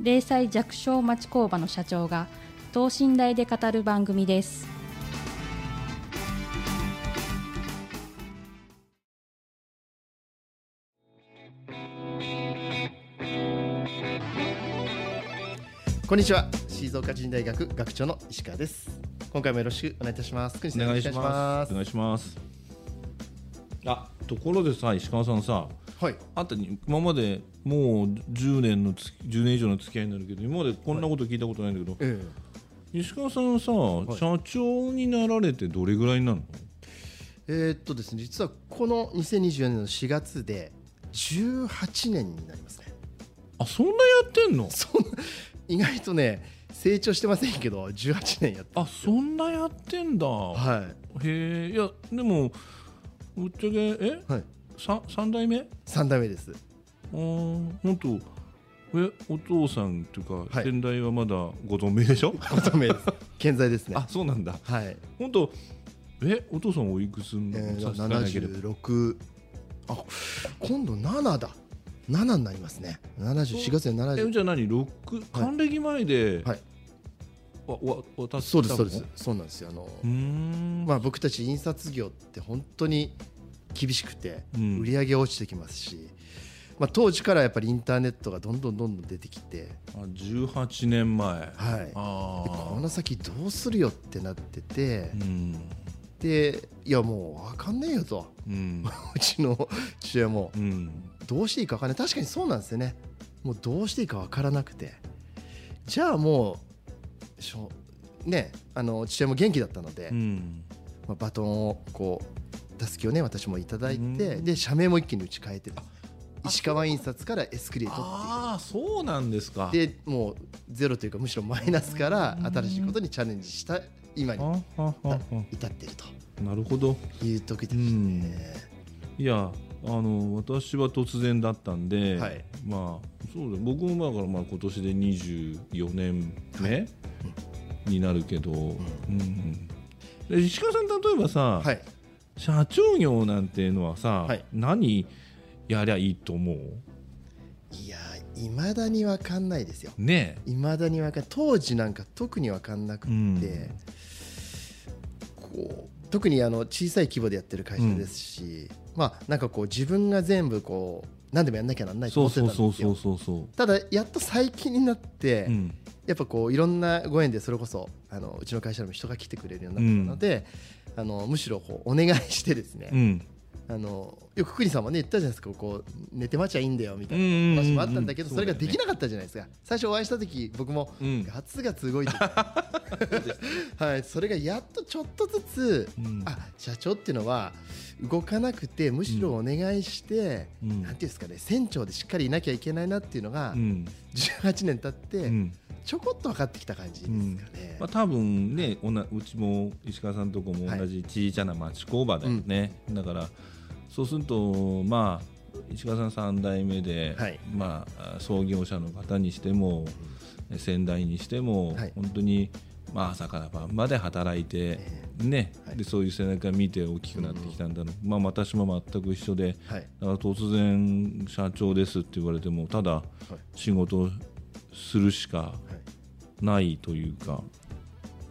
零細弱小町工場の社長が等身大で語る番組です。こんにちは。静岡人大学学長の石川です。今回もよろしくお願いいたします。お願いします。お願いします。あ、ところでさ、石川さんさ、はい。あんたに今までもう10年のつ10年以上の付き合いになるけど、今までこんなこと聞いたことないんだけど、え石川さんさ、い。社長になられてどれぐらいになるの？ええーっとですね実はこの2024年の4月で18年になりますね。あ、そんなやってんの？意外とね成長してませんけど18年やってあ、そんなやってんだ。はへえ、いやでもぶっちゃけえ、い、はい、さ三代目？3代目です。あー、本当。え、お父さんというか、はい。先代はまだご存命でしょ？ご存命です。健在ですね。あ、そうなんだ。はい、本当えお父さんおいくつの、えー、差し支えなければ76あ今度7だ。7になりますね。74月でえ70じゃあ何？六？還暦前で、はい。わわ渡そうですそうでのす。そうなんですよ。あの、うーん。まあ、僕たち印刷業って本当に厳しくてうん。売り上げ落ちてきますし、まあ、当時からやっぱりインターネットがどんどんどんどん出てきて、あ18年前。はい、この先どうするよってなっててーうん。でいやもう分かんねえよと。うん。うちの父親も。うん。どうしていいか分かんない。確かにそうなんですよね。もうどうしていいか分からなくて。じゃあもうしょねあの父親も元気だったので、うん。まあ、バトンをこうたすきをね私もいただいて、うん。で社名も一気に打ち替えて石川印刷からエスクリエイトってああそうなんですか。でもうゼロというかむしろマイナスから新しいことにチャレンジした今に至っていると。なるほど。いう時ですうん。ね。いやあの私は突然だったんで、はい。まあそうだ僕もだからまあ今年で24年目、になるけど、うんうん。で石川さん例えばさ、はい、社長業なんていうのはさ、はい。何やりゃいいと思う？いやいまだに分かんないですよ。ねいまだに分かん当時なんか特に分かんなくて、うん。こう特にあの小さい規模でやってる会社ですし、まあなんかこう自分が全部こう何でもやんなきゃなんないとそ思うそうそうってたんですよ。そうそうそうただやっと最近になって、うん。やっぱこういろんなご縁でそれこそあのうちの会社でも人が来てくれるようになったので、あのむしろこうお願いしてですね、うん。あのよく栗さんもね言ったじゃないですか。こう寝て待ちゃいいんだよみたいうんうんうんうん。な話もあったんだけど、それができなかったじゃないですか。最初お会いした時僕もうん。ガツガツ動いてて、はい、それがやっとちょっとずつ、うん。あ社長っていうのは動かなくてむしろお願いして、うん。なんていうんですかね船長でしっかりいなきゃいけないなっていうのが、うん。18年経って、うんちょこっと分かってきた感じですかね。まあ、多分ねおなうちも石川さんとこも同じ小さな町工場だよね、だからそうするとまあ石川さん3代目で、はい。まあ、創業者の方にしても、先代にしても、はい。本当に、まあ、朝から晩まで働いて、ね。はい。でそういう背中見て大きくなってきたんだろう、まあ、私も全く一緒で、はい。だから突然社長ですって言われてもただ仕事をするしかないというか。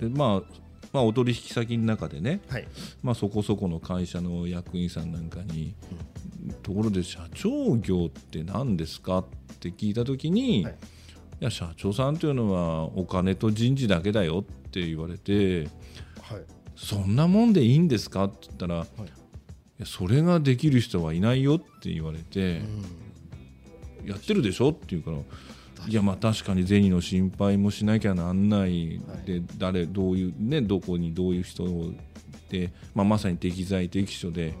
で、まあ、まあお取引先の中でね、はい。まあ、そこそこの会社の役員さんなんかに、ところで社長業って何ですかって聞いた時に、はい。い、や社長さんというのはお金と人事だけだよって言われてはい。そんなもんでいいんですかって言ったら、い、やそれができる人はいないよって言われて、やってるでしょって言うからいやまあ確かに銭の心配もしなきゃなんない、で誰どういうねどこにどういう人で、まあ、まさに適材適所で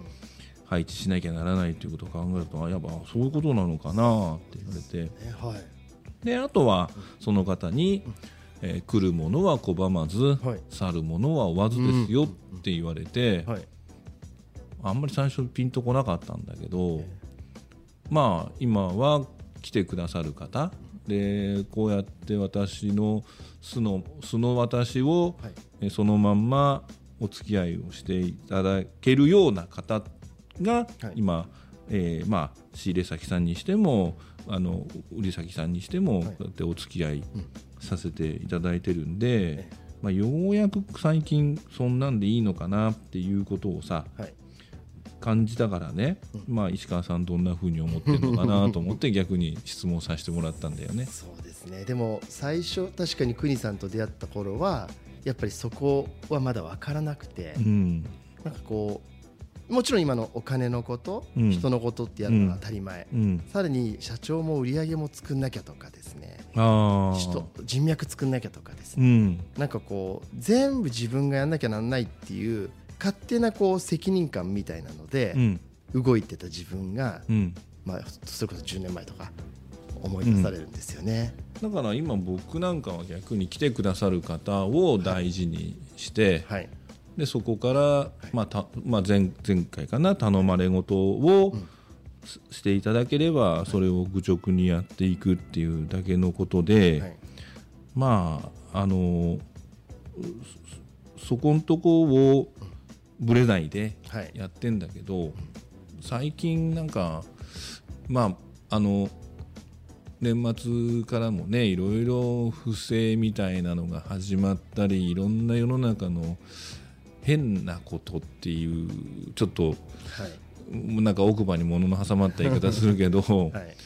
配置しなきゃならないということを考えるとあやっぱそういうことなのかなって言われて。ねはい。であとはその方に、えー来るものは拒まず、はい。去るものは追わずですよって言われて、はい。あんまり最初ピンとこなかったんだけど、まあ今は来てくださる方でこうやって私の素の素の私を、はい。えーそのまんまお付き合いをしていただけるような方が、はい。今、えーまあ、仕入れ先さんにしてもあの売り先さんにしても、はい。こうやってお付き合いさせていただいてるんで、まあ、ようやく最近そんなんでいいのかなっていうことをさはい感じたからね、まあ、石川さんどんな風に思ってるのかなと思って逆に質問させてもらったんだよね。そうですね。でも最初確かに国さんと出会った頃はやっぱりそこはまだ分からなくて、うん。なんかこうもちろん今のお金のこと、うん。人のことってやるのは当たり前、うん、さらに社長も売り上げも作んなきゃとかですね。あ人人脈作んなきゃとかですね、うん。なんかこう全部自分がやんなきゃなんないっていう勝手なこう責任感みたいなのでうん。動いてた自分が、うん。まあ、それこそ10年前とか思い出されるんですよね。だから今僕なんかは逆に来てくださる方を大事にして、はい。でそこから、まあたまあ、前前回かな頼まれ事をししていただければそれを愚直にやっていくっていうだけのことで、はい。まああのそそこんとこをぶれないではい。やってんだけど最近なんかまああの年末からもねいろいろ不正みたいなのが始まったりいろんな世の中の変なことっていうちょっとはい。なんか奥歯に物の挟まった言い方するけど、はい。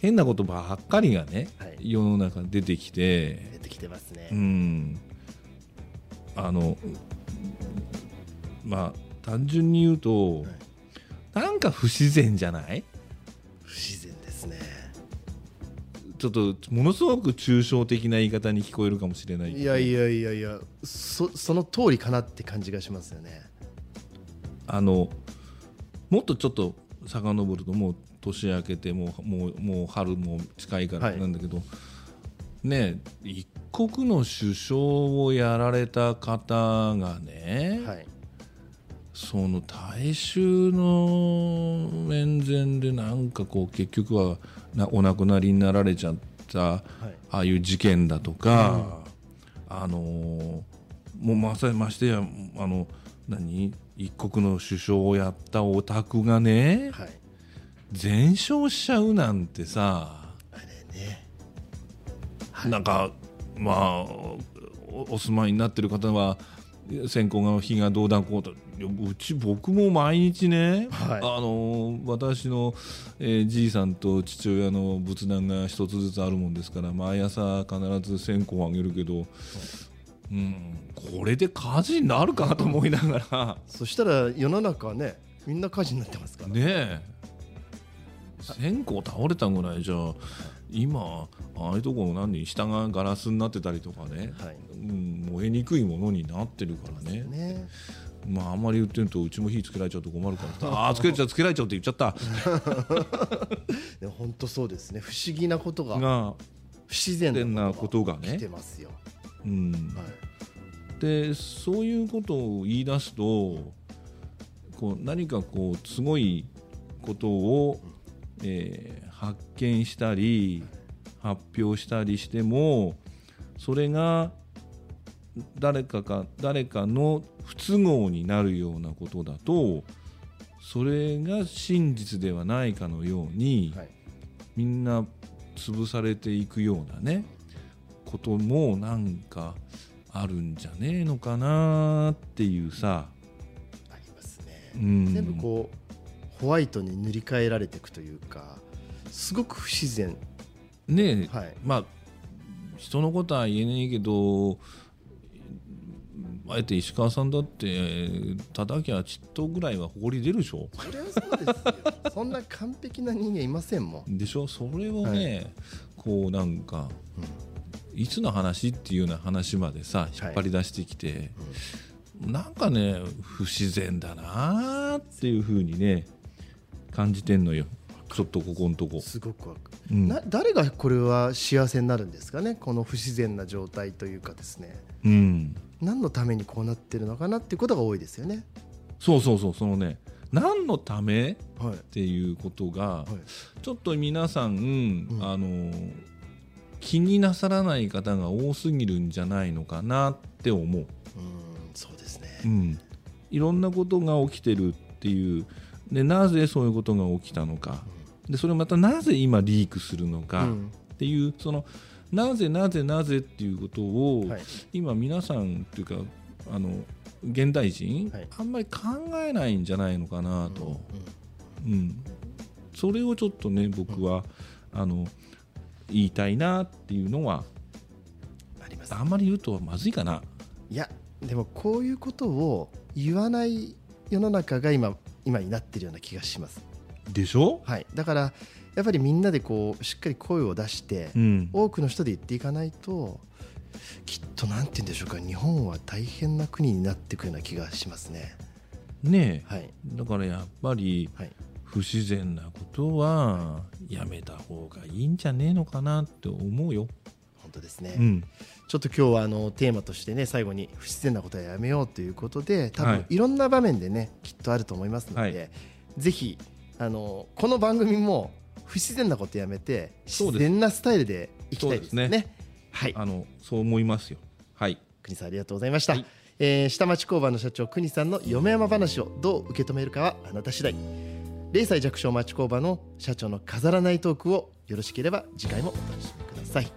変なことばっかりがね、はい。世の中に出てきて出てきてますね。うん。あのまあ単純に言うと、なんか不自然じゃない？不自然ですね。ちょっとものすごく抽象的な言い方に聞こえるかもしれないいやいやいやいやそその通りかなって感じがしますよね。あのもっとちょっと遡るともう年明けてもうもうもう春も近いからはいなんだけど、ね一国の首相をやられた方がね、はいその大衆の面前でなんかこう結局はなお亡くなりになられちゃった、はい。ああいう事件だとか、あのーもうまさましてやあの何？一国の首相をやったお宅がねはい。全焼しちゃうなんてさあれね。なんかまあおお住まいになってる方は線香が火がどうだこうとうち僕も毎日ね、はい。あの私の、えーじいさんと父親の仏壇が一つずつあるもんですから毎朝必ず線香をあげるけど、うん、これで火事になるかと思いながら。そしたら世の中はねみんな火事になってますから。ねえ。線香倒れたぐらいじゃ今ああいうところ何下がガラスになってたりとかね、はい。うん、燃えにくいものになってるからね。ね。まああんまり言ってるとうちも火つけられちゃうと困るから。ああつけちゃうつけられちゃうって言っちゃった。本当そうですね。不思議なことがが不自然変ななこことがね。てますよ。うん。はい。でそういうことを言い出すとこう何かこうすごいことを、えー発見したり発表したりしてもそれが誰かか誰かの不都合になるようなことだとそれが真実ではないかのように、はい。みんな潰されていくようなねこともなんかあるんじゃねえのかなっていうさ、ありますね。うん、全部こうホワイトに塗り替えられていくというかすごく不自然。ねえ、はい。まあ人のことは言えないけどあえて石川さんだって叩きゃちっとぐらいは誇り出るでしょ。それはそうですよ。そんな完璧な人間いませんもん。でしょ？それをね、こうなんか、いつの話っていうような話までさ引っ張り出してきて、なんかね不自然だなーっていうふうにね感じてんのよ。わちょっとここのとこ、すごくわかる、うん。な誰がこれは幸せになるんですかね？この不自然な状態というかですね。うん、何のためにこうなってるのかなっていうことが多いですよね。そうそうそうそのね何のためはい。っていうことがはい。ちょっと皆さん、ん。あの気になさらない方が多すぎるんじゃないのかなって思う、うんそうですね。うん、いろんなことが起きてるっていうでなぜそういうことが起きたのか。でそれをまたなぜ今リークするのか。うん。っていうそのなぜなぜなぜっていうことを、はい。今皆さんっていうかあの現代人、はい。あんまり考えないんじゃないのかなと、うん。それをちょっとね僕は、あの言いたいなっていうのはあります。あんまり言うとまずいかな。いやでもこういうことを言わない世の中が今今になってるような気がします。でしょ、はい。だからやっぱりみんなでこうしっかり声を出して、うん、多くの人で言っていかないときっとなんて言うんでしょうか。日本は大変な国になっていくような気がしますね。ねえ。はい。だからやっぱりはい。不自然なことはやめた方がいいんじゃねえのかなって思うよ。本当ですね、うん、ちょっと今日はあのテーマとしてね最後に不自然なことはやめようということで多はい。分いろんな場面でねきっとあると思いますので、はい。ぜひあのこの番組も不自然なことやめて自然なスタイルでいきたいですね。すはい。あのそう思いますよ。はい。国さんありがとうございました、はい。えー下町工場の社長国さんの嫁山話をどう受け止めるかはあなた次第。0歳弱小町工場の社長の飾らないトークをよろしければ次回もお楽しみください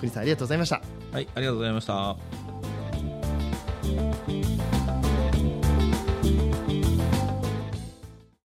国さんありがとうございましたはい、ありがとうございました。